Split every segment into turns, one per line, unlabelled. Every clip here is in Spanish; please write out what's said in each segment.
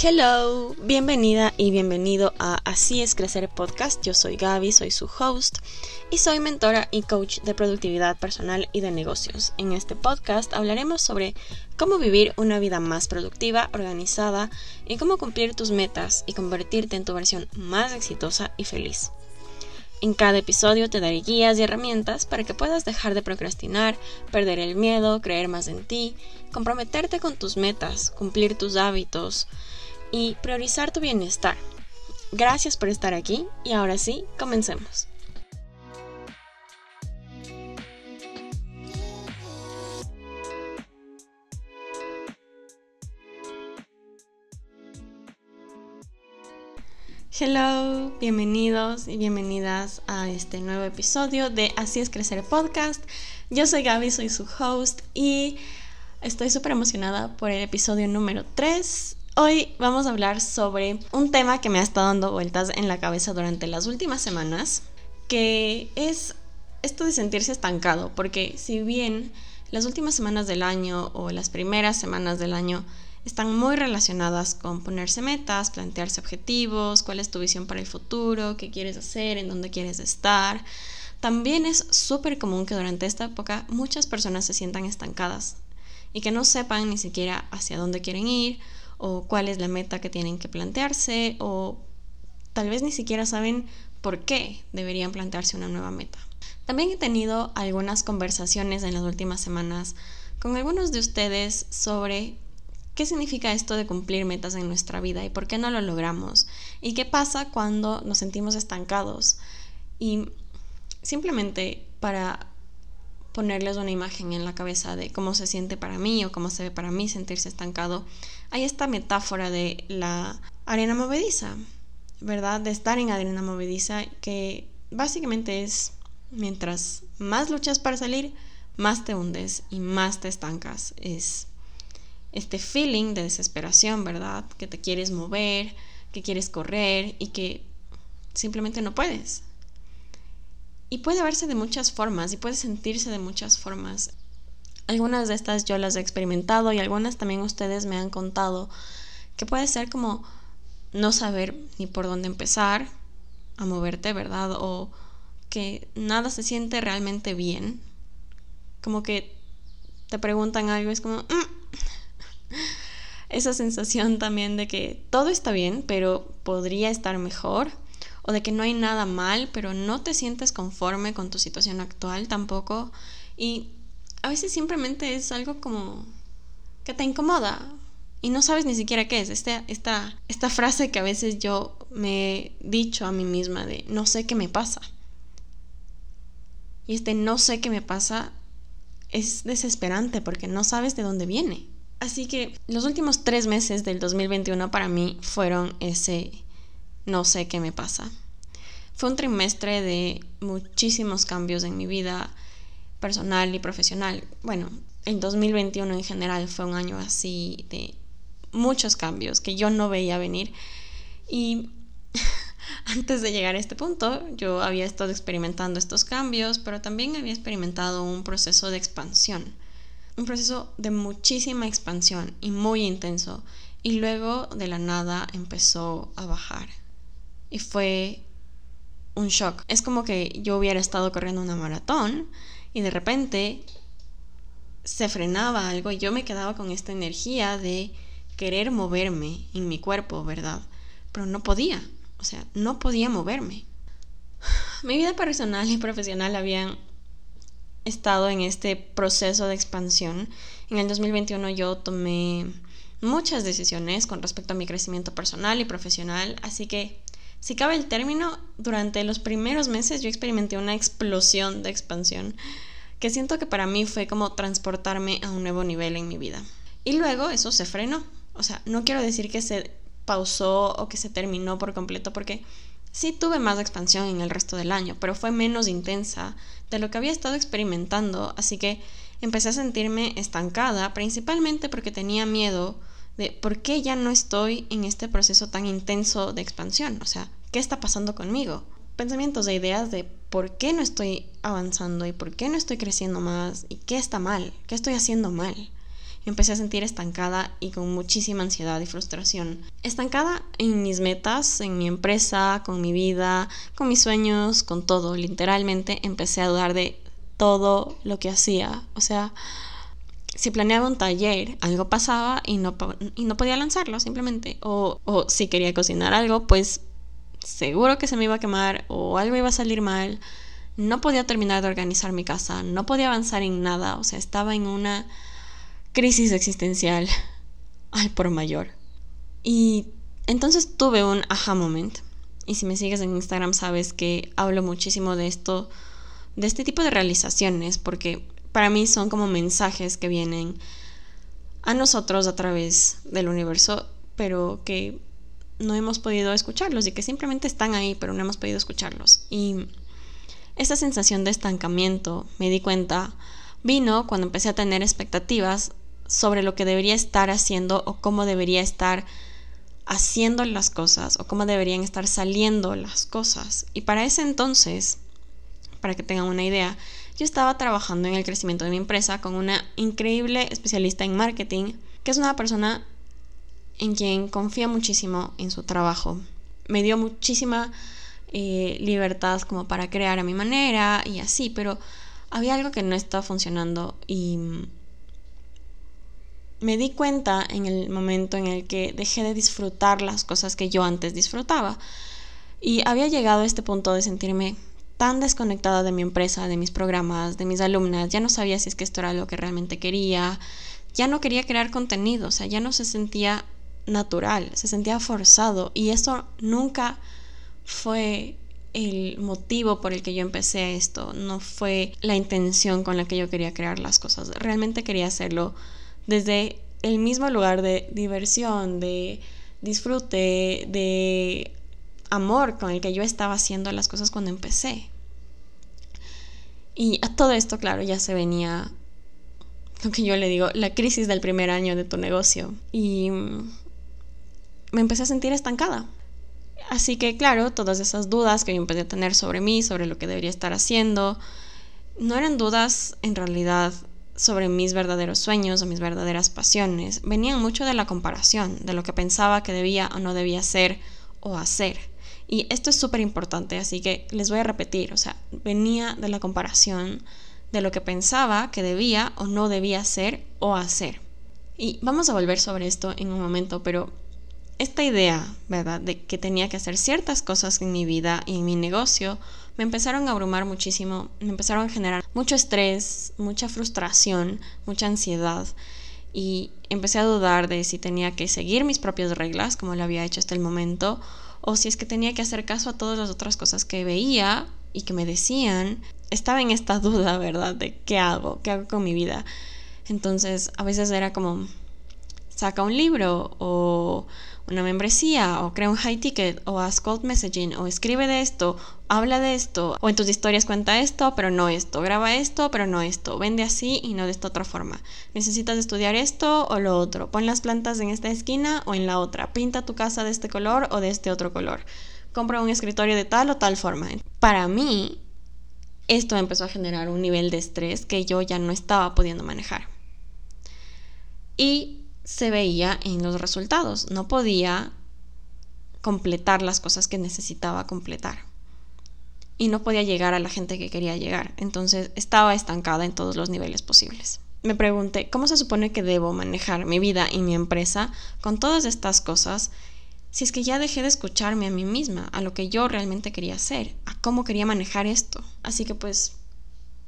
Hello, bienvenida y bienvenido a Así es Crecer Podcast. Yo soy Gaby, soy su host y soy mentora y coach de productividad personal y de negocios. En este podcast hablaremos sobre cómo vivir una vida más productiva, organizada y cómo cumplir tus metas y convertirte en tu versión más exitosa y feliz. En cada episodio te daré guías y herramientas para que puedas dejar de procrastinar, perder el miedo, creer más en ti, comprometerte con tus metas, cumplir tus hábitos, y priorizar tu bienestar. Gracias por estar aquí y ahora sí, comencemos. Hello, bienvenidos y bienvenidas a este nuevo episodio de Así es Crecer Podcast. Yo soy Gaby, soy su host y estoy súper emocionada por el episodio número 3 Hoy vamos a hablar sobre un tema que me ha estado dando vueltas en la cabeza durante las últimas semanas, que es esto de sentirse estancado, porque si bien las últimas semanas del año o las primeras semanas del año están muy relacionadas con ponerse metas, plantearse objetivos, cuál es tu visión para el futuro, qué quieres hacer, en dónde quieres estar. También es súper común que durante esta época muchas personas se sientan estancadas y que no sepan ni siquiera hacia dónde quieren ir o cuál es la meta que tienen que plantearse o tal vez ni siquiera saben por qué deberían plantearse una nueva meta. También he tenido algunas conversaciones en las últimas semanas con algunos de ustedes sobre qué significa esto de cumplir metas en nuestra vida y por qué no lo logramos y qué pasa cuando nos sentimos estancados. Y simplemente para ponerles una imagen en la cabeza de cómo se siente para mí o cómo se ve para mí sentirse estancado, hay esta metáfora de la arena movediza, ¿verdad? De estar en arena movediza que básicamente es mientras más luchas para salir, más te hundes y más te estancas. Es este feeling de desesperación, ¿verdad? Que te quieres mover, que quieres correr y que simplemente no puedes. Y puede verse de muchas formas y puede sentirse de muchas formas. Algunas de estas yo las he experimentado y algunas también ustedes me han contado que puede ser como no saber ni por dónde empezar a moverte, ¿verdad? O que nada se siente realmente bien. Como que te preguntan algo, es como... Mm". Esa sensación también de que todo está bien, pero podría estar mejor o de que no hay nada mal, pero no te sientes conforme con tu situación actual tampoco. Y a veces simplemente es algo como que te incomoda y no sabes ni siquiera qué es. Este, esta, esta frase que a veces yo me he dicho a mí misma de no sé qué me pasa. Y este no sé qué me pasa es desesperante porque no sabes de dónde viene. Así que los últimos tres meses del 2021 para mí fueron ese no sé qué me pasa. Fue un trimestre de muchísimos cambios en mi vida personal y profesional. Bueno, el 2021 en general fue un año así de muchos cambios que yo no veía venir. Y antes de llegar a este punto, yo había estado experimentando estos cambios, pero también había experimentado un proceso de expansión. Un proceso de muchísima expansión y muy intenso. Y luego de la nada empezó a bajar y fue un shock. Es como que yo hubiera estado corriendo una maratón y de repente se frenaba algo y yo me quedaba con esta energía de querer moverme en mi cuerpo, ¿verdad? Pero no podía, o sea, no podía moverme. Mi vida personal y profesional habían estado en este proceso de expansión. En el 2021 yo tomé muchas decisiones con respecto a mi crecimiento personal y profesional, así que si cabe el término, durante los primeros meses yo experimenté una explosión de expansión que siento que para mí fue como transportarme a un nuevo nivel en mi vida. Y luego eso se frenó. O sea, no quiero decir que se pausó o que se terminó por completo porque sí tuve más expansión en el resto del año, pero fue menos intensa de lo que había estado experimentando, así que empecé a sentirme estancada, principalmente porque tenía miedo de por qué ya no estoy en este proceso tan intenso de expansión, o sea, ¿qué está pasando conmigo? Pensamientos e ideas de por qué no estoy avanzando y por qué no estoy creciendo más y qué está mal, qué estoy haciendo mal. empecé a sentir estancada y con muchísima ansiedad y frustración. Estancada en mis metas, en mi empresa, con mi vida, con mis sueños, con todo. Literalmente empecé a dudar de todo lo que hacía. O sea, si planeaba un taller, algo pasaba y no, y no podía lanzarlo simplemente. O, o si quería cocinar algo, pues seguro que se me iba a quemar o algo iba a salir mal. No podía terminar de organizar mi casa, no podía avanzar en nada. O sea, estaba en una crisis existencial al por mayor. Y entonces tuve un aha moment. Y si me sigues en Instagram sabes que hablo muchísimo de esto, de este tipo de realizaciones, porque para mí son como mensajes que vienen a nosotros a través del universo, pero que no hemos podido escucharlos y que simplemente están ahí, pero no hemos podido escucharlos. Y esta sensación de estancamiento, me di cuenta, vino cuando empecé a tener expectativas sobre lo que debería estar haciendo o cómo debería estar haciendo las cosas o cómo deberían estar saliendo las cosas. Y para ese entonces, para que tengan una idea, yo estaba trabajando en el crecimiento de mi empresa con una increíble especialista en marketing, que es una persona en quien confía muchísimo en su trabajo. Me dio muchísima eh, libertad como para crear a mi manera y así, pero había algo que no estaba funcionando y me di cuenta en el momento en el que dejé de disfrutar las cosas que yo antes disfrutaba. Y había llegado a este punto de sentirme tan desconectada de mi empresa, de mis programas, de mis alumnas, ya no sabía si es que esto era lo que realmente quería, ya no quería crear contenido, o sea, ya no se sentía natural, se sentía forzado y eso nunca fue el motivo por el que yo empecé esto, no fue la intención con la que yo quería crear las cosas, realmente quería hacerlo desde el mismo lugar de diversión, de disfrute, de amor con el que yo estaba haciendo las cosas cuando empecé. Y a todo esto, claro, ya se venía lo que yo le digo, la crisis del primer año de tu negocio. Y me empecé a sentir estancada. Así que, claro, todas esas dudas que yo empecé a tener sobre mí, sobre lo que debería estar haciendo, no eran dudas en realidad sobre mis verdaderos sueños o mis verdaderas pasiones venían mucho de la comparación, de lo que pensaba que debía o no debía ser o hacer. Y esto es súper importante, así que les voy a repetir, o sea, venía de la comparación de lo que pensaba que debía o no debía ser o hacer. Y vamos a volver sobre esto en un momento, pero esta idea, ¿verdad?, de que tenía que hacer ciertas cosas en mi vida y en mi negocio me empezaron a abrumar muchísimo, me empezaron a generar mucho estrés, mucha frustración, mucha ansiedad y empecé a dudar de si tenía que seguir mis propias reglas como lo había hecho hasta el momento o si es que tenía que hacer caso a todas las otras cosas que veía y que me decían. Estaba en esta duda, ¿verdad? De qué hago, qué hago con mi vida. Entonces a veces era como, saca un libro o una membresía o crea un high ticket o haz cold messaging o escribe de esto, habla de esto o en tus historias cuenta esto, pero no esto, graba esto, pero no esto, vende así y no de esta otra forma. Necesitas estudiar esto o lo otro, pon las plantas en esta esquina o en la otra, pinta tu casa de este color o de este otro color, compra un escritorio de tal o tal forma. Para mí, esto empezó a generar un nivel de estrés que yo ya no estaba pudiendo manejar. Y se veía en los resultados. No podía completar las cosas que necesitaba completar. Y no podía llegar a la gente que quería llegar. Entonces estaba estancada en todos los niveles posibles. Me pregunté, ¿cómo se supone que debo manejar mi vida y mi empresa con todas estas cosas si es que ya dejé de escucharme a mí misma, a lo que yo realmente quería hacer, a cómo quería manejar esto? Así que pues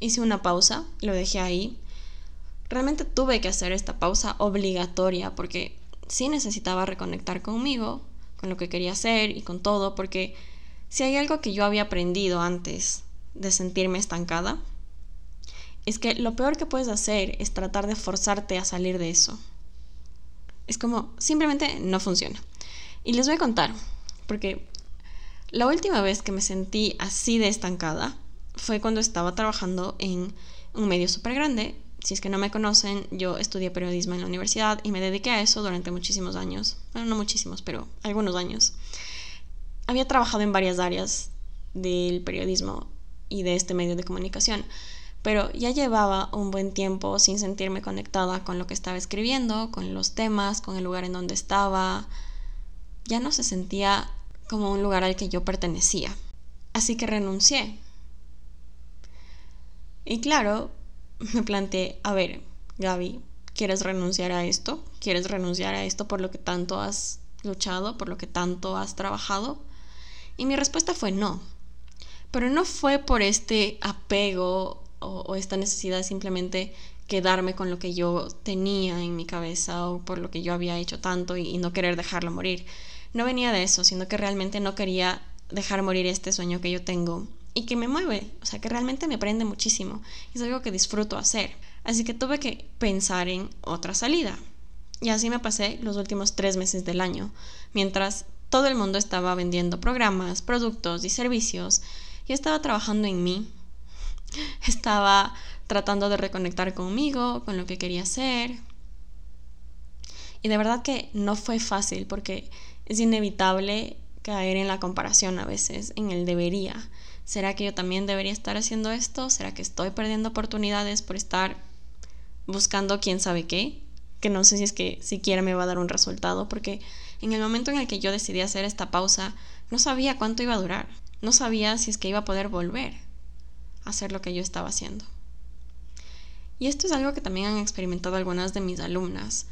hice una pausa, lo dejé ahí, realmente tuve que hacer esta pausa obligatoria porque sí necesitaba reconectar conmigo, con lo que quería hacer y con todo, porque si hay algo que yo había aprendido antes de sentirme estancada, es que lo peor que puedes hacer es tratar de forzarte a salir de eso. Es como, simplemente no funciona. Y les voy a contar, porque la última vez que me sentí así de estancada fue cuando estaba trabajando en un medio súper grande si es que no me conocen, yo estudié periodismo en la universidad y me dediqué a eso durante muchísimos años. Bueno, no muchísimos, pero algunos años. Había trabajado en varias áreas del periodismo y de este medio de comunicación, pero ya llevaba un buen tiempo sin sentirme conectada con lo que estaba escribiendo, con los temas, con el lugar en donde estaba. Ya no se sentía como un lugar al que yo pertenecía. Así que renuncié. Y claro, me planteé, a ver, Gaby, ¿quieres renunciar a esto? ¿Quieres renunciar a esto por lo que tanto has luchado, por lo que tanto has trabajado? Y mi respuesta fue no. Pero no fue por este apego o, esta necesidad de simplemente quedarme con lo que yo tenía en mi cabeza o por lo que yo había hecho tanto y, y no querer dejarlo morir. No venía de eso, sino que realmente no quería dejar morir este sueño que yo tengo y que me mueve, o sea, que realmente me prende muchísimo. Es algo que disfruto hacer. Así que tuve que pensar en otra salida. Y así me pasé los últimos tres meses del año, mientras todo el mundo estaba vendiendo programas, productos y servicios. Yo estaba trabajando en mí, estaba tratando de reconectar conmigo, con lo que quería hacer. Y de verdad que no fue fácil porque es inevitable caer en la comparación a veces, en el debería. ¿Será que yo también debería estar haciendo esto? ¿Será que estoy perdiendo oportunidades por estar buscando quién sabe qué? Que no sé si es que siquiera me va a dar un resultado, porque en el momento en el que yo decidí hacer esta pausa, no sabía cuánto iba a durar. No sabía si es que iba a poder volver hacer lo que yo estaba haciendo. Y esto es algo que también han experimentado algunas de mis alumnas.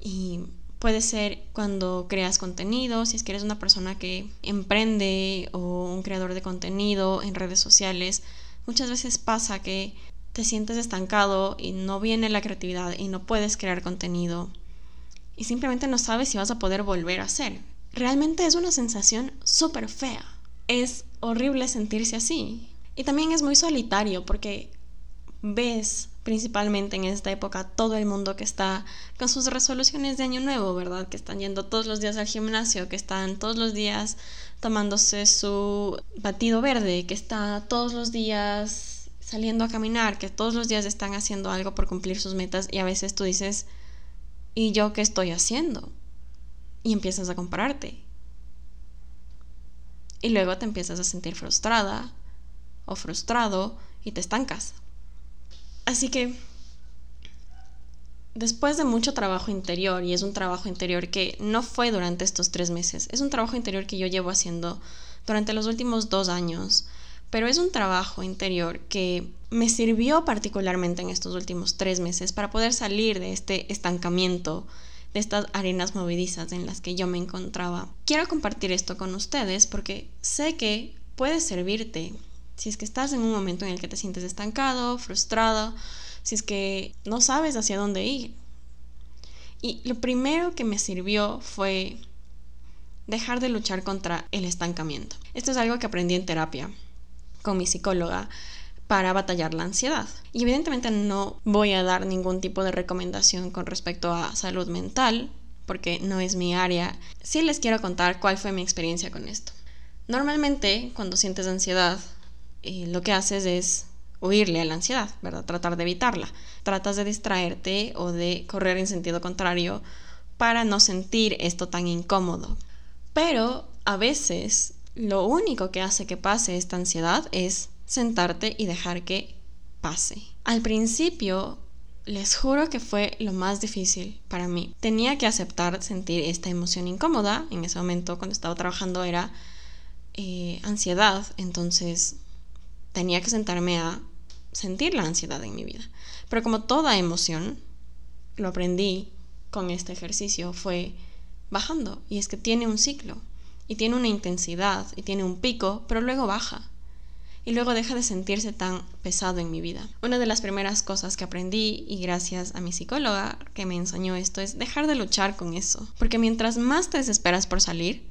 Y puede ser cuando creas contenido, si es que eres una persona que emprende o un creador de contenido en redes sociales. Muchas veces pasa que te sientes estancado y no viene la creatividad y no puedes crear contenido y simplemente no sabes si vas a poder volver a hacer. Realmente es una sensación súper fea. Es horrible sentirse así. Y también es muy solitario porque ves principalmente en esta época todo el mundo que está con sus resoluciones de año nuevo, ¿verdad? Que están yendo todos los días al gimnasio, que están todos los días tomándose su batido verde, que está todos los días saliendo a caminar, que todos los días están haciendo algo por cumplir sus metas y a veces tú dices, ¿y yo qué estoy haciendo? Y empiezas a compararte. Y luego te empiezas a sentir frustrada o frustrado y te estancas. Así que después de mucho trabajo interior, y es un trabajo interior que no fue durante estos tres meses, es un trabajo interior que yo llevo haciendo durante los últimos dos años, pero es un trabajo interior que me sirvió particularmente en estos últimos tres meses para poder salir de este estancamiento, de estas arenas movedizas en las que yo me encontraba. Quiero compartir esto con ustedes porque sé que puede servirte si es que estás en un momento en el que te sientes estancado, frustrado, si es que no sabes hacia dónde ir. Y lo primero que me sirvió fue dejar de luchar contra el estancamiento. Esto es algo que aprendí en terapia con mi psicóloga para batallar la ansiedad. Y evidentemente no voy a dar ningún tipo de recomendación con respecto a salud mental, porque no es mi área. Sí les quiero contar cuál fue mi experiencia con esto. Normalmente, cuando sientes ansiedad, eh, lo que haces es huirle a la ansiedad, ¿verdad? Tratar de evitarla. Tratas de distraerte o de correr en sentido contrario para no sentir esto tan incómodo. Pero a veces lo único que hace que pase esta ansiedad es sentarte y dejar que pase. Al principio, les juro que fue lo más difícil para mí. Tenía que aceptar sentir esta emoción incómoda. En ese momento, cuando estaba trabajando, era eh, ansiedad. Entonces, tenía que sentarme a sentir la ansiedad en mi vida. Pero como toda emoción, lo aprendí con este ejercicio, fue bajando. Y es que tiene un ciclo, y tiene una intensidad, y tiene un pico, pero luego baja. Y luego deja de sentirse tan pesado en mi vida. Una de las primeras cosas que aprendí, y gracias a mi psicóloga que me enseñó esto, es dejar de luchar con eso. Porque mientras más te desesperas por salir,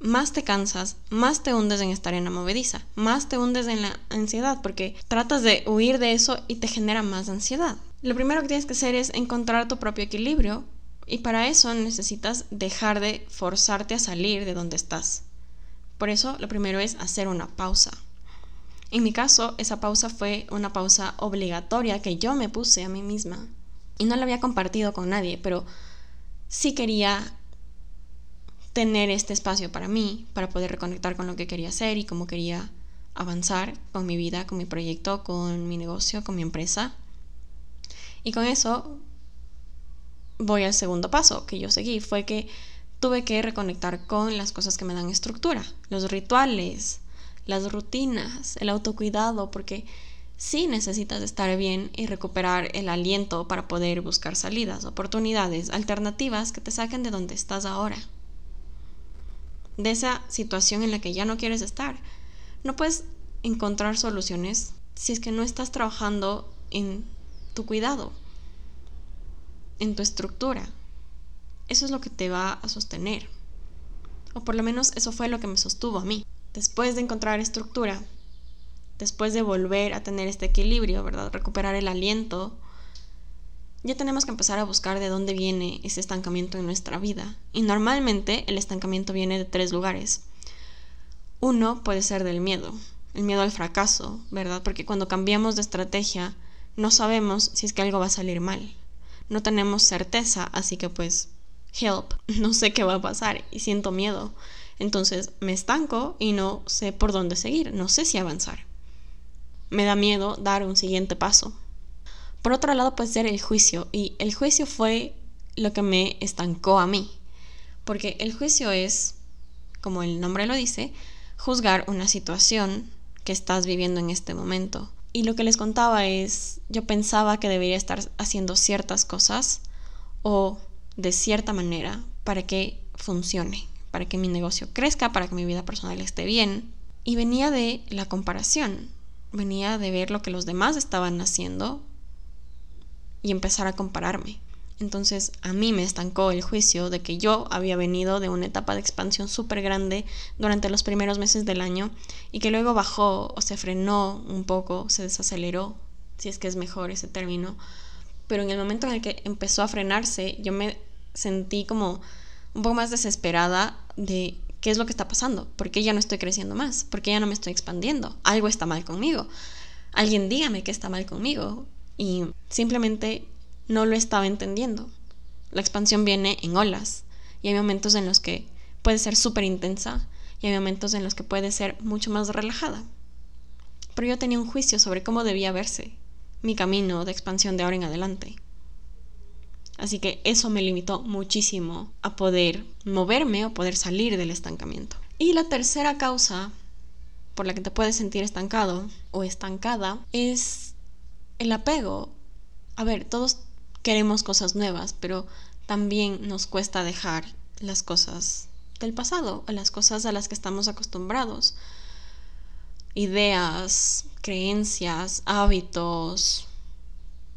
más te cansas, más te hundes en esta arena movediza, más te hundes en la ansiedad porque tratas de huir de eso y te genera más ansiedad. Lo primero que tienes que hacer es encontrar tu propio equilibrio y para eso necesitas dejar de forzarte a salir de donde estás. Por eso lo primero es hacer una pausa. En mi caso, esa pausa fue una pausa obligatoria que yo me puse a mí misma. Y no la había compartido con nadie, pero sí quería tener este espacio para mí, para poder reconectar con lo que quería hacer y cómo quería avanzar con mi vida, con mi proyecto, con mi negocio, con mi empresa. Y con eso voy al segundo paso que yo seguí, fue que tuve que reconectar con las cosas que me dan estructura, los rituales, las rutinas, el autocuidado, porque sí necesitas estar bien y recuperar el aliento para poder buscar salidas, oportunidades, alternativas que te saquen de donde estás ahora, de esa situación en la que ya no quieres estar. No puedes encontrar soluciones si es que no estás trabajando en tu cuidado, en tu estructura. Eso es lo que te va a sostener. O por lo menos eso fue lo que me sostuvo a mí. Después de encontrar estructura, después de volver a tener este equilibrio, ¿verdad? Recuperar el aliento, ya tenemos que empezar a buscar de dónde viene ese estancamiento en nuestra vida. Y normalmente el estancamiento viene de tres lugares. Uno puede ser del miedo, el miedo al fracaso, ¿verdad? Porque cuando cambiamos de estrategia no sabemos si es que algo va a salir mal. No tenemos certeza, así que pues, help, no sé qué va a pasar y siento miedo. Entonces me estanco y no sé por dónde seguir, no sé si avanzar. Me da miedo dar un siguiente paso. Por otro lado puede ser el juicio y el juicio fue lo que me estancó a mí. Porque el juicio es, como el nombre lo dice, juzgar una situación que estás viviendo en este momento. Y lo que les contaba es, yo pensaba que debería estar haciendo ciertas cosas o de cierta manera para que funcione, para que mi negocio crezca, para que mi vida personal esté bien. Y venía de la comparación, venía de ver lo que los demás estaban haciendo y empezar a compararme. Entonces a mí me estancó el juicio de que yo había venido de una etapa de expansión súper grande durante los primeros meses del año y que luego bajó o se frenó un poco, se desaceleró, si es que es mejor ese término. Pero en el momento en el que empezó a frenarse, yo me sentí como un poco más desesperada de qué es lo que está pasando, por qué ya no estoy creciendo más, por qué ya no me estoy expandiendo, algo está mal conmigo. Alguien dígame qué está mal conmigo. Y simplemente no lo estaba entendiendo. La expansión viene en olas y hay momentos en los que puede ser súper intensa y hay momentos en los que puede ser mucho más relajada. Pero yo tenía un juicio sobre cómo debía verse mi camino de expansión de ahora en adelante. Así que eso me limitó muchísimo a poder moverme o poder salir del estancamiento. Y la tercera causa por la que te puedes sentir estancado o estancada es el apego. A ver, todos queremos cosas nuevas, pero también nos cuesta dejar las cosas del pasado, las cosas a las que estamos acostumbrados. Ideas, creencias, hábitos,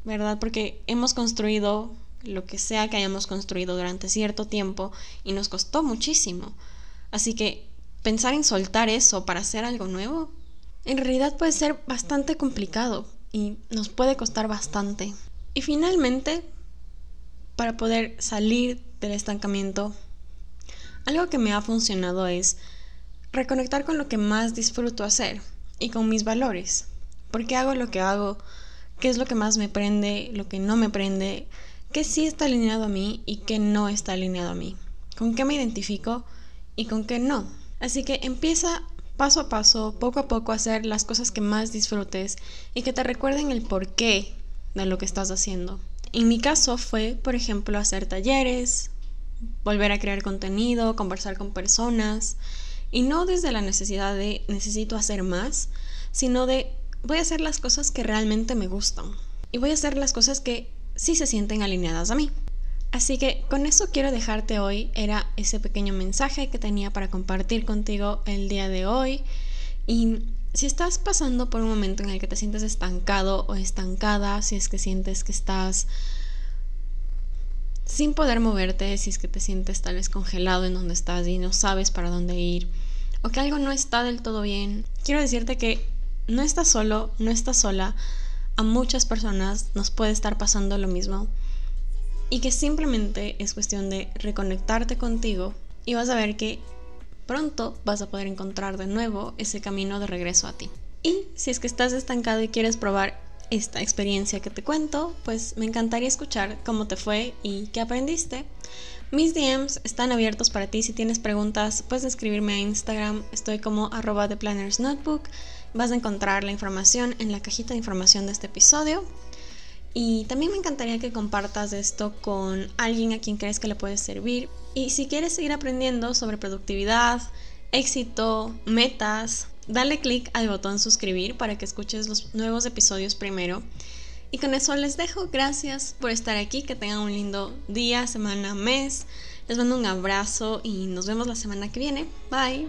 ¿verdad? Porque hemos construido lo que sea que hayamos construido durante cierto tiempo y nos costó muchísimo. Así que pensar en soltar eso para hacer algo nuevo, en realidad puede ser bastante complicado y nos puede costar bastante. Y finalmente, para poder salir del estancamiento, algo que me ha funcionado es reconectar con lo que más disfruto hacer y con mis valores. ¿Por qué hago lo que hago? ¿Qué es lo que más me prende? ¿Lo que no me prende? ¿Qué sí está alineado a mí y qué no está alineado a mí? ¿Con qué me identifico y con qué no? Así que empieza paso a paso, poco a poco, hacer las cosas que más disfrutes y que te recuerden el por qué de lo que estás haciendo. En mi caso fue, por ejemplo, hacer talleres, volver a crear contenido, conversar con personas, y no desde la necesidad de necesito hacer más, sino de voy a hacer las cosas que realmente me gustan y voy a hacer las cosas que sí se sienten alineadas a mí. Así que con eso quiero dejarte hoy, era ese pequeño mensaje que tenía para compartir contigo el día de hoy. Y si estás pasando por un momento en el que te sientes estancado o estancada, si es que sientes que estás sin poder moverte, si es que te sientes tal vez congelado en donde estás y no sabes para dónde ir, o que algo no está del todo bien, quiero decirte que no estás solo, no estás sola, a muchas personas nos puede estar pasando lo mismo y que simplemente es cuestión de reconectarte contigo y vas a ver que pronto vas a poder encontrar de nuevo ese camino de regreso a ti. Y si es que estás estancado y quieres probar esta experiencia que te cuento, pues me encantaría escuchar cómo te fue y qué aprendiste. Mis DMs están abiertos para ti. Si tienes preguntas, puedes escribirme a Instagram. Estoy como arroba de Planners Notebook. Vas a encontrar la información en la cajita de información de este episodio. Y también me encantaría que compartas esto con alguien a quien crees que le puede servir. Y si quieres seguir aprendiendo sobre productividad, éxito, metas, dale click al botón suscribir para que escuches los nuevos episodios primero. Y con eso les dejo. Gracias por estar aquí. Que tengan un lindo día, semana, mes. Les mando un abrazo y nos vemos la semana que viene. Bye.